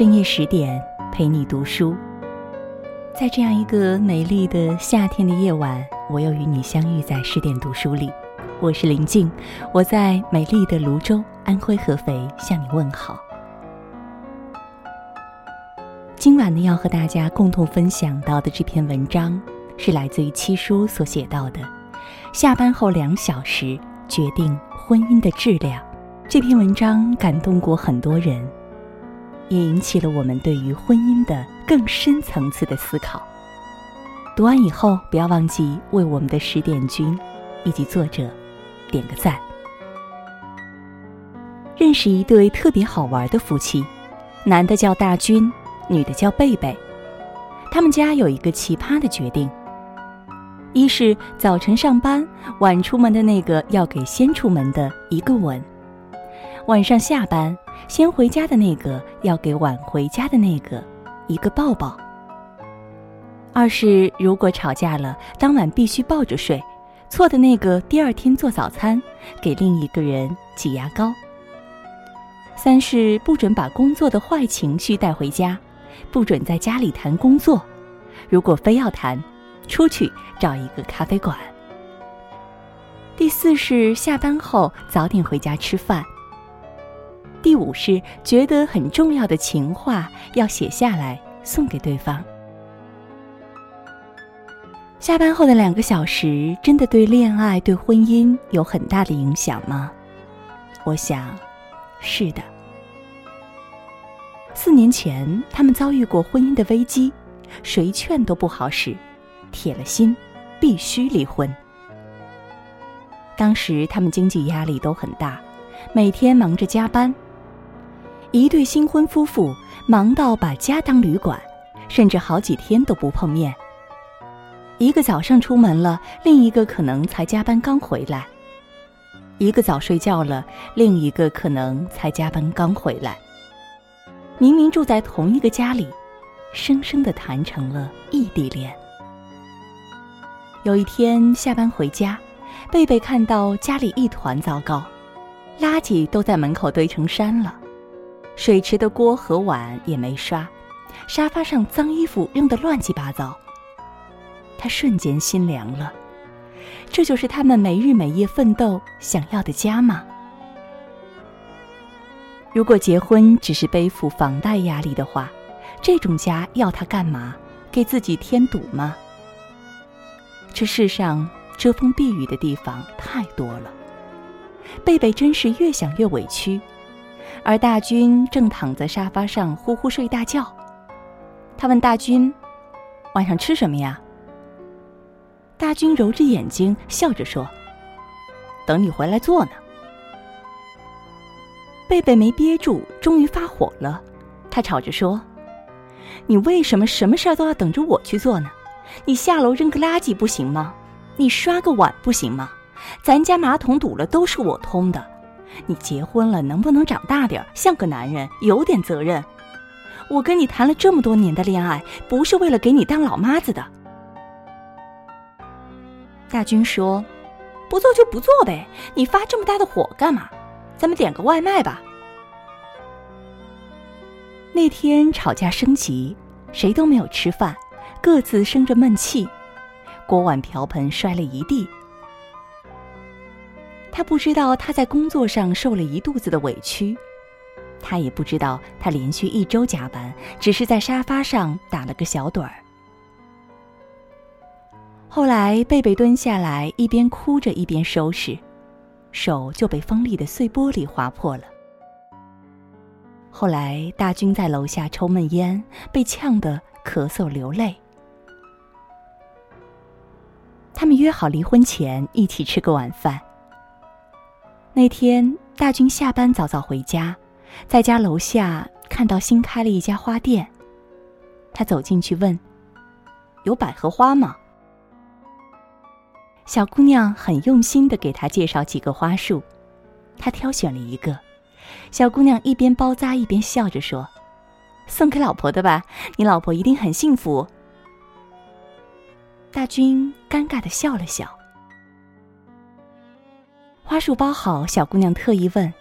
深夜十点陪你读书，在这样一个美丽的夏天的夜晚，我又与你相遇在十点读书里。我是林静，我在美丽的泸州，安徽合肥向你问好。今晚呢，要和大家共同分享到的这篇文章，是来自于七叔所写到的。下班后两小时决定婚姻的质量。这篇文章感动过很多人，也引起了我们对于婚姻的更深层次的思考。读完以后，不要忘记为我们的十点君以及作者点个赞。认识一对特别好玩的夫妻，男的叫大军，女的叫贝贝。他们家有一个奇葩的决定。一是早晨上班，晚出门的那个要给先出门的一个吻；晚上下班，先回家的那个要给晚回家的那个一个抱抱。二是如果吵架了，当晚必须抱着睡，错的那个第二天做早餐，给另一个人挤牙膏。三是不准把工作的坏情绪带回家，不准在家里谈工作，如果非要谈。出去找一个咖啡馆。第四是下班后早点回家吃饭。第五是觉得很重要的情话要写下来送给对方。下班后的两个小时真的对恋爱、对婚姻有很大的影响吗？我想，是的。四年前，他们遭遇过婚姻的危机，谁劝都不好使。铁了心，必须离婚。当时他们经济压力都很大，每天忙着加班。一对新婚夫妇忙到把家当旅馆，甚至好几天都不碰面。一个早上出门了，另一个可能才加班刚回来；一个早睡觉了，另一个可能才加班刚回来。明明住在同一个家里，生生的谈成了异地恋。有一天下班回家，贝贝看到家里一团糟糕，垃圾都在门口堆成山了，水池的锅和碗也没刷，沙发上脏衣服扔得乱七八糟。他瞬间心凉了，这就是他们没日没夜奋斗想要的家吗？如果结婚只是背负房贷压力的话，这种家要他干嘛？给自己添堵吗？这世上遮风避雨的地方太多了，贝贝真是越想越委屈，而大军正躺在沙发上呼呼睡大觉。他问大军：“晚上吃什么呀？”大军揉着眼睛笑着说：“等你回来做呢。”贝贝没憋住，终于发火了，他吵着说：“你为什么什么事儿都要等着我去做呢？”你下楼扔个垃圾不行吗？你刷个碗不行吗？咱家马桶堵了都是我通的。你结婚了能不能长大点，像个男人，有点责任？我跟你谈了这么多年的恋爱，不是为了给你当老妈子的。大军说：“不做就不做呗，你发这么大的火干嘛？咱们点个外卖吧。”那天吵架升级，谁都没有吃饭。各自生着闷气，锅碗瓢盆摔了一地。他不知道他在工作上受了一肚子的委屈，他也不知道他连续一周加班，只是在沙发上打了个小盹儿。后来贝贝蹲下来，一边哭着一边收拾，手就被锋利的碎玻璃划破了。后来大军在楼下抽闷烟，被呛得咳嗽流泪。他们约好离婚前一起吃个晚饭。那天大军下班早早回家，在家楼下看到新开了一家花店，他走进去问：“有百合花吗？”小姑娘很用心的给他介绍几个花束，他挑选了一个。小姑娘一边包扎一边笑着说：“送给老婆的吧，你老婆一定很幸福。”大军尴尬的笑了笑。花束包好，小姑娘特意问：“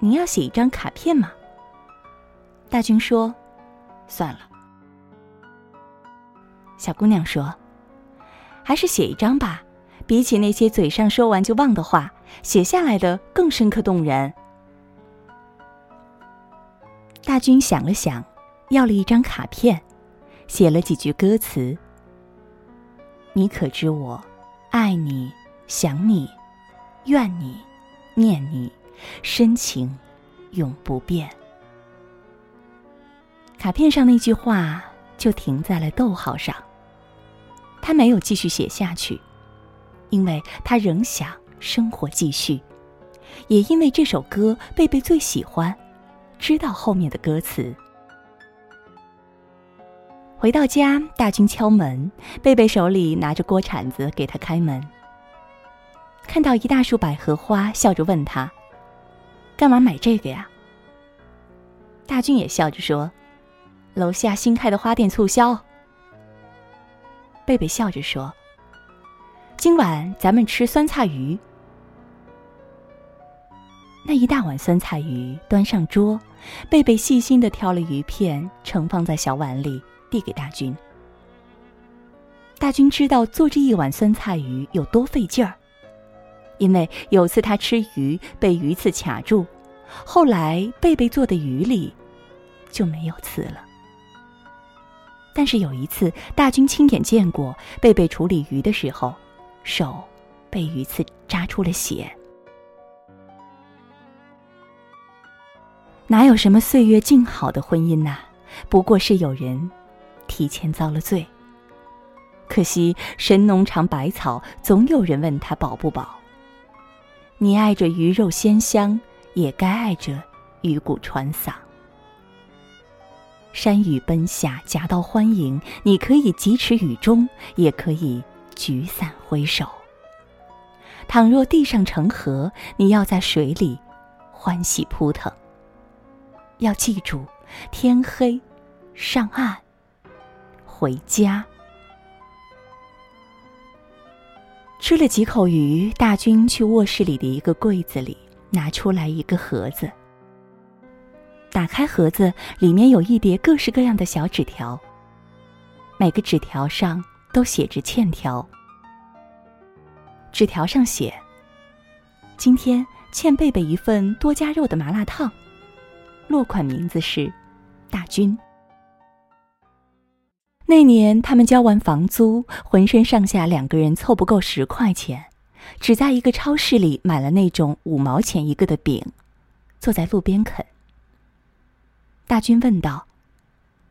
您要写一张卡片吗？”大军说：“算了。”小姑娘说：“还是写一张吧，比起那些嘴上说完就忘的话，写下来的更深刻动人。”大军想了想，要了一张卡片，写了几句歌词：“你可知我爱你、想你、怨你、念你，深情永不变。”卡片上那句话就停在了逗号上。他没有继续写下去，因为他仍想生活继续，也因为这首歌贝贝最喜欢，知道后面的歌词。回到家，大军敲门，贝贝手里拿着锅铲子给他开门。看到一大束百合花，笑着问他：“干嘛买这个呀？”大军也笑着说。楼下新开的花店促销。贝贝笑着说：“今晚咱们吃酸菜鱼。”那一大碗酸菜鱼端上桌，贝贝细心的挑了鱼片，盛放在小碗里，递给大军。大军知道做这一碗酸菜鱼有多费劲儿，因为有次他吃鱼被鱼刺卡住，后来贝贝做的鱼里就没有刺了。但是有一次，大军亲眼见过贝贝处理鱼的时候，手被鱼刺扎出了血。哪有什么岁月静好的婚姻呐？不过是有人提前遭了罪。可惜神农尝百草，总有人问他饱不饱。你爱着鱼肉鲜香，也该爱着鱼骨传嗓。山雨奔下，夹道欢迎。你可以疾驰雨中，也可以举伞挥手。倘若地上成河，你要在水里欢喜扑腾。要记住，天黑，上岸，回家。吃了几口鱼，大军去卧室里的一个柜子里拿出来一个盒子。打开盒子，里面有一叠各式各样的小纸条。每个纸条上都写着欠条。纸条上写：“今天欠贝贝一份多加肉的麻辣烫。”落款名字是大军。那年他们交完房租，浑身上下两个人凑不够十块钱，只在一个超市里买了那种五毛钱一个的饼，坐在路边啃。大军问道：“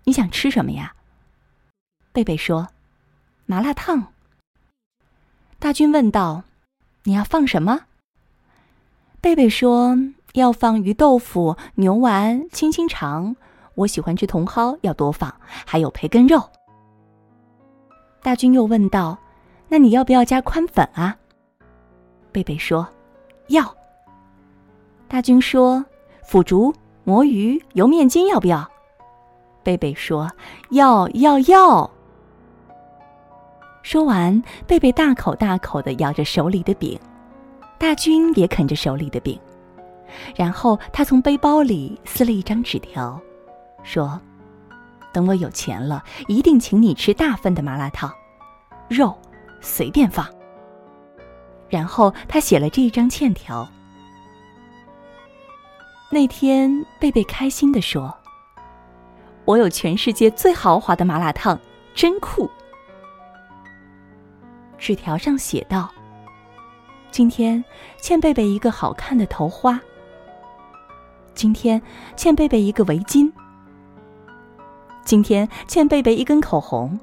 你想吃什么呀？”贝贝说：“麻辣烫。”大军问道：“你要放什么？”贝贝说：“要放鱼豆腐、牛丸、青青肠。我喜欢吃茼蒿，要多放，还有培根肉。”大军又问道：“那你要不要加宽粉啊？”贝贝说：“要。”大军说：“腐竹。”魔芋油面筋要不要？贝贝说：“要要要。”说完，贝贝大口大口的咬着手里的饼，大军也啃着手里的饼。然后他从背包里撕了一张纸条，说：“等我有钱了，一定请你吃大份的麻辣烫，肉随便放。”然后他写了这一张欠条。那天，贝贝开心地说：“我有全世界最豪华的麻辣烫，真酷。”纸条上写道：“今天欠贝贝一个好看的头花。今天欠贝贝一个围巾。今天欠贝贝一根口红。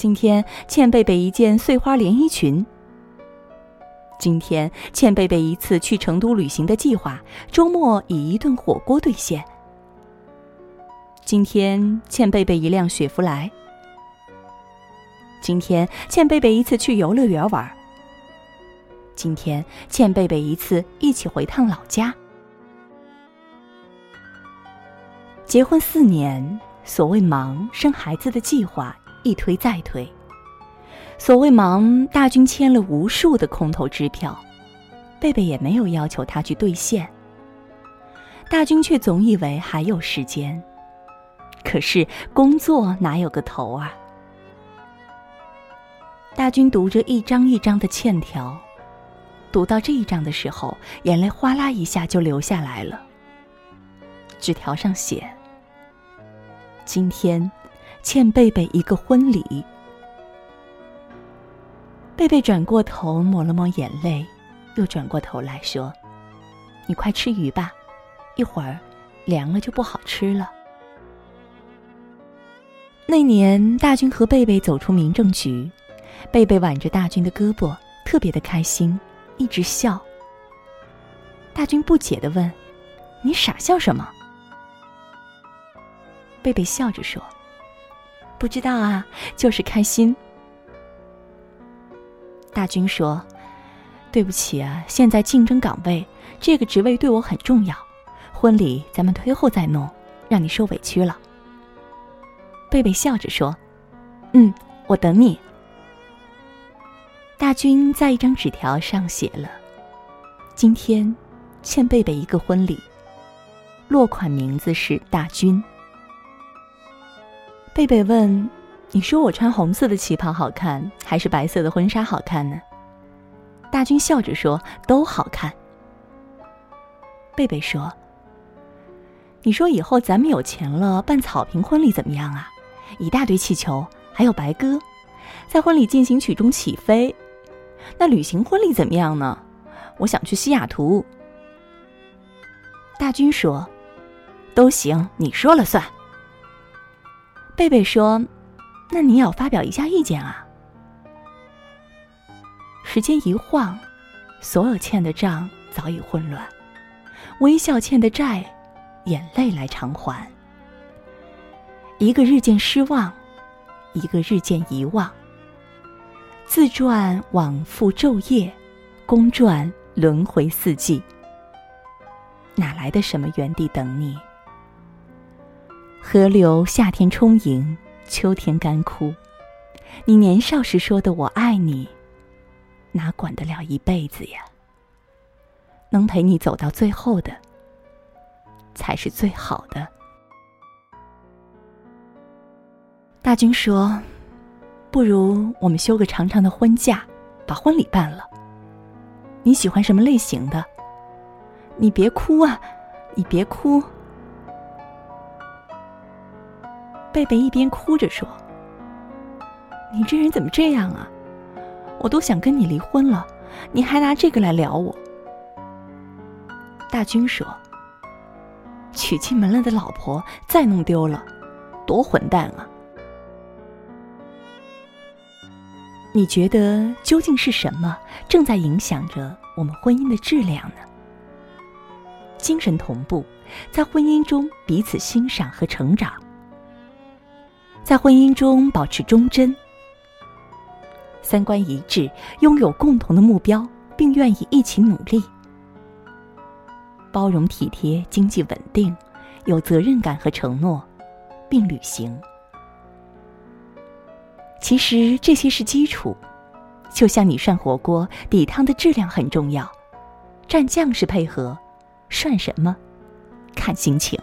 今天欠贝贝一件碎花连衣裙。”今天欠贝贝一次去成都旅行的计划，周末以一顿火锅兑现。今天欠贝贝一辆雪佛兰。今天欠贝贝一次去游乐园玩。今天欠贝贝一次一起回趟老家。结婚四年，所谓忙生孩子的计划一推再推。所谓忙，大军签了无数的空头支票，贝贝也没有要求他去兑现。大军却总以为还有时间。可是工作哪有个头啊？大军读着一张一张的欠条，读到这一章的时候，眼泪哗啦一下就流下来了。纸条上写：“今天欠贝贝一个婚礼。”贝贝转过头抹了抹眼泪，又转过头来说：“你快吃鱼吧，一会儿凉了就不好吃了。”那年，大军和贝贝走出民政局。贝贝挽着大军的胳膊，特别的开心，一直笑。大军不解的问：“你傻笑什么？”贝贝笑着说：“不知道啊，就是开心。”大军说：“对不起啊，现在竞争岗位，这个职位对我很重要，婚礼咱们推后再弄，让你受委屈了。”贝贝笑着说：“嗯，我等你。”大军在一张纸条上写了：“今天欠贝贝一个婚礼，落款名字是大军。”贝贝问：“你说我穿红色的旗袍好看，还是白色的婚纱好看呢？”大军笑着说：“都好看。”贝贝说：“你说以后咱们有钱了办草坪婚礼怎么样啊？一大堆气球，还有白鸽，在婚礼进行曲中起飞。”那旅行婚礼怎么样呢？我想去西雅图。大军说：“都行，你说了算。”贝贝说：“那你要发表一下意见啊。”时间一晃，所有欠的账早已混乱，微笑欠的债，眼泪来偿还。一个日渐失望，一个日渐遗忘。自传往复昼夜，公传轮回四季。哪来的什么原地等你？河流夏天充盈，秋天干枯。你年少时说的“我爱你”，哪管得了一辈子呀？能陪你走到最后的，才是最好的。大军说。不如我们休个长长的婚假，把婚礼办了。你喜欢什么类型的？你别哭啊，你别哭。贝贝一边哭着说：“你这人怎么这样啊？我都想跟你离婚了，你还拿这个来撩我。”大军说：“娶进门来的老婆再弄丢了，多混蛋啊！”你觉得究竟是什么正在影响着我们婚姻的质量呢？精神同步，在婚姻中彼此欣赏和成长，在婚姻中保持忠贞，三观一致，拥有共同的目标，并愿意一起努力，包容体贴，经济稳定，有责任感和承诺，并履行。其实这些是基础，就像你涮火锅，底汤的质量很重要，蘸酱是配合，涮什么，看心情。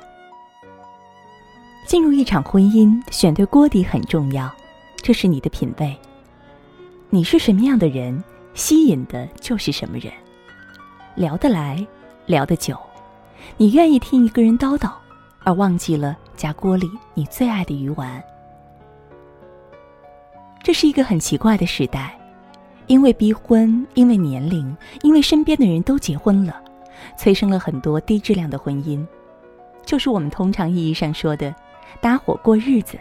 进入一场婚姻，选对锅底很重要，这是你的品味。你是什么样的人，吸引的就是什么人，聊得来，聊得久，你愿意听一个人叨叨，而忘记了夹锅里你最爱的鱼丸。这是一个很奇怪的时代，因为逼婚，因为年龄，因为身边的人都结婚了，催生了很多低质量的婚姻，就是我们通常意义上说的搭伙过日子。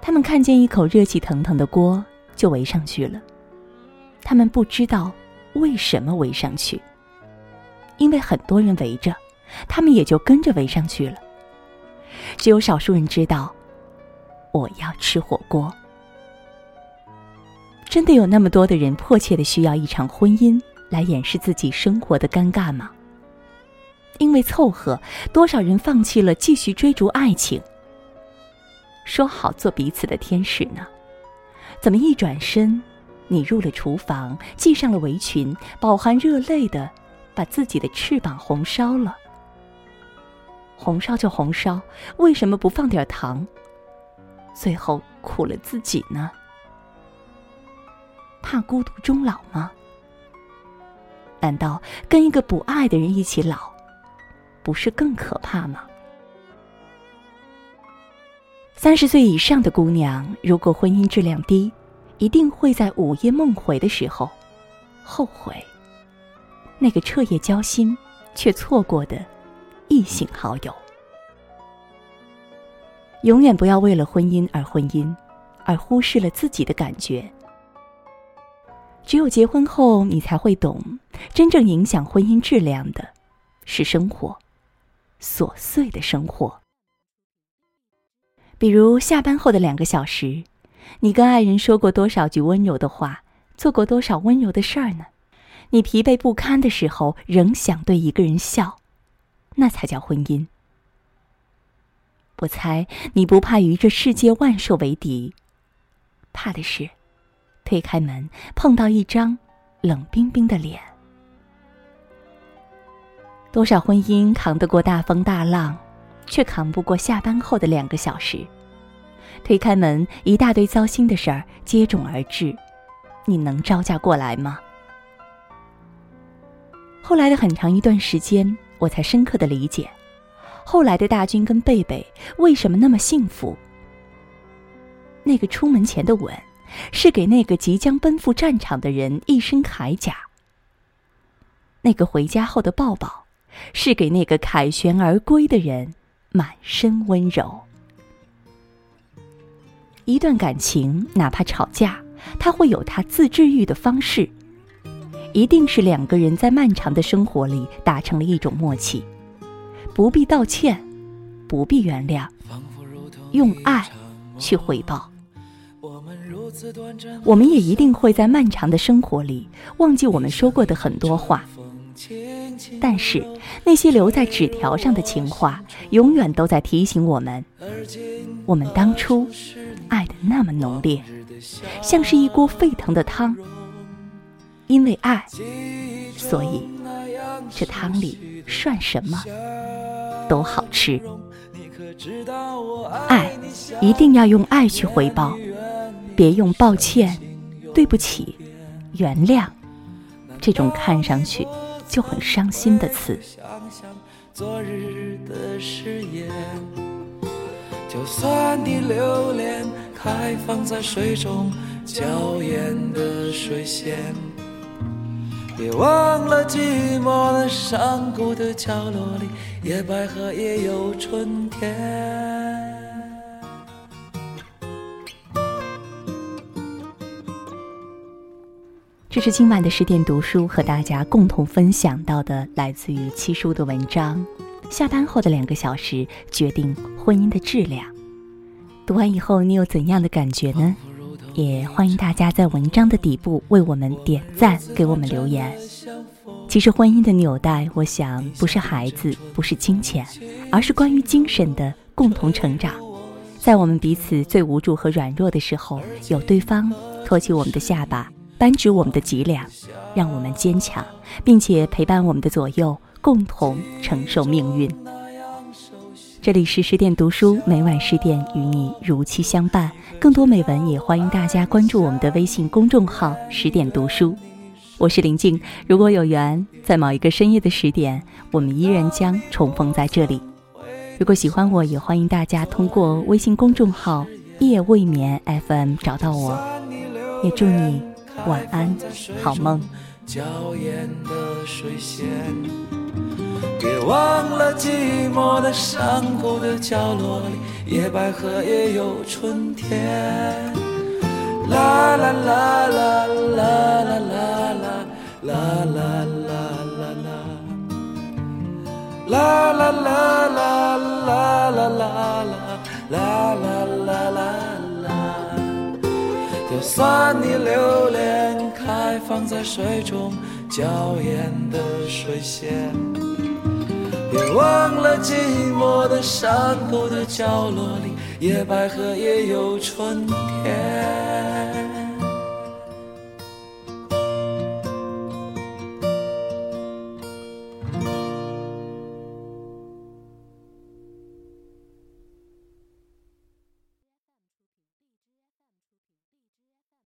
他们看见一口热气腾腾的锅就围上去了，他们不知道为什么围上去，因为很多人围着，他们也就跟着围上去了。只有少数人知道。我要吃火锅。真的有那么多的人迫切的需要一场婚姻来掩饰自己生活的尴尬吗？因为凑合，多少人放弃了继续追逐爱情？说好做彼此的天使呢？怎么一转身，你入了厨房，系上了围裙，饱含热泪的把自己的翅膀红烧了。红烧就红烧，为什么不放点糖？最后苦了自己呢？怕孤独终老吗？难道跟一个不爱的人一起老，不是更可怕吗？三十岁以上的姑娘，如果婚姻质量低，一定会在午夜梦回的时候后悔那个彻夜交心却错过的异性好友。永远不要为了婚姻而婚姻，而忽视了自己的感觉。只有结婚后，你才会懂，真正影响婚姻质量的，是生活，琐碎的生活。比如下班后的两个小时，你跟爱人说过多少句温柔的话，做过多少温柔的事儿呢？你疲惫不堪的时候，仍想对一个人笑，那才叫婚姻。我猜你不怕与这世界万兽为敌，怕的是。推开门，碰到一张冷冰冰的脸。多少婚姻扛得过大风大浪，却扛不过下班后的两个小时。推开门，一大堆糟心的事儿接踵而至，你能招架过来吗？后来的很长一段时间，我才深刻的理解，后来的大军跟贝贝为什么那么幸福。那个出门前的吻。是给那个即将奔赴战场的人一身铠甲。那个回家后的抱抱，是给那个凯旋而归的人满身温柔。一段感情，哪怕吵架，它会有它自治愈的方式，一定是两个人在漫长的生活里达成了一种默契，不必道歉，不必原谅，用爱去回报。我们也一定会在漫长的生活里忘记我们说过的很多话，但是那些留在纸条上的情话，永远都在提醒我们：我们当初爱的那么浓烈，像是一锅沸腾的汤。因为爱，所以这汤里涮什么都好吃。爱一定要用爱去回报。别用抱歉、对不起、原谅这种看上去就很伤心的词。想想昨日的誓言就算你留恋开放在水中娇艳的水仙，别忘了寂寞的山谷的角落里，野百合也有春天。这是今晚的十点读书和大家共同分享到的，来自于七叔的文章。下班后的两个小时决定婚姻的质量。读完以后，你有怎样的感觉呢？也欢迎大家在文章的底部为我们点赞，给我们留言。其实，婚姻的纽带，我想不是孩子，不是金钱，而是关于精神的共同成长。在我们彼此最无助和软弱的时候，有对方托起我们的下巴。扳直我们的脊梁，让我们坚强，并且陪伴我们的左右，共同承受命运。这里是十点读书，每晚十点与你如期相伴。更多美文也欢迎大家关注我们的微信公众号“十点读书”。我是林静，如果有缘，在某一个深夜的十点，我们依然将重逢在这里。如果喜欢我，也欢迎大家通过微信公众号“夜未眠 FM” 找到我。也祝你。晚安，好梦。娇艳的水仙，别忘了寂寞的山谷的角落里，野百合也有春天。啦啦啦啦啦啦啦啦啦啦啦啦，啦啦啦啦啦啦啦啦啦啦。就算你留恋开放在水中娇艳的水仙，别忘了寂寞的山谷的角落里，野百合也有春天。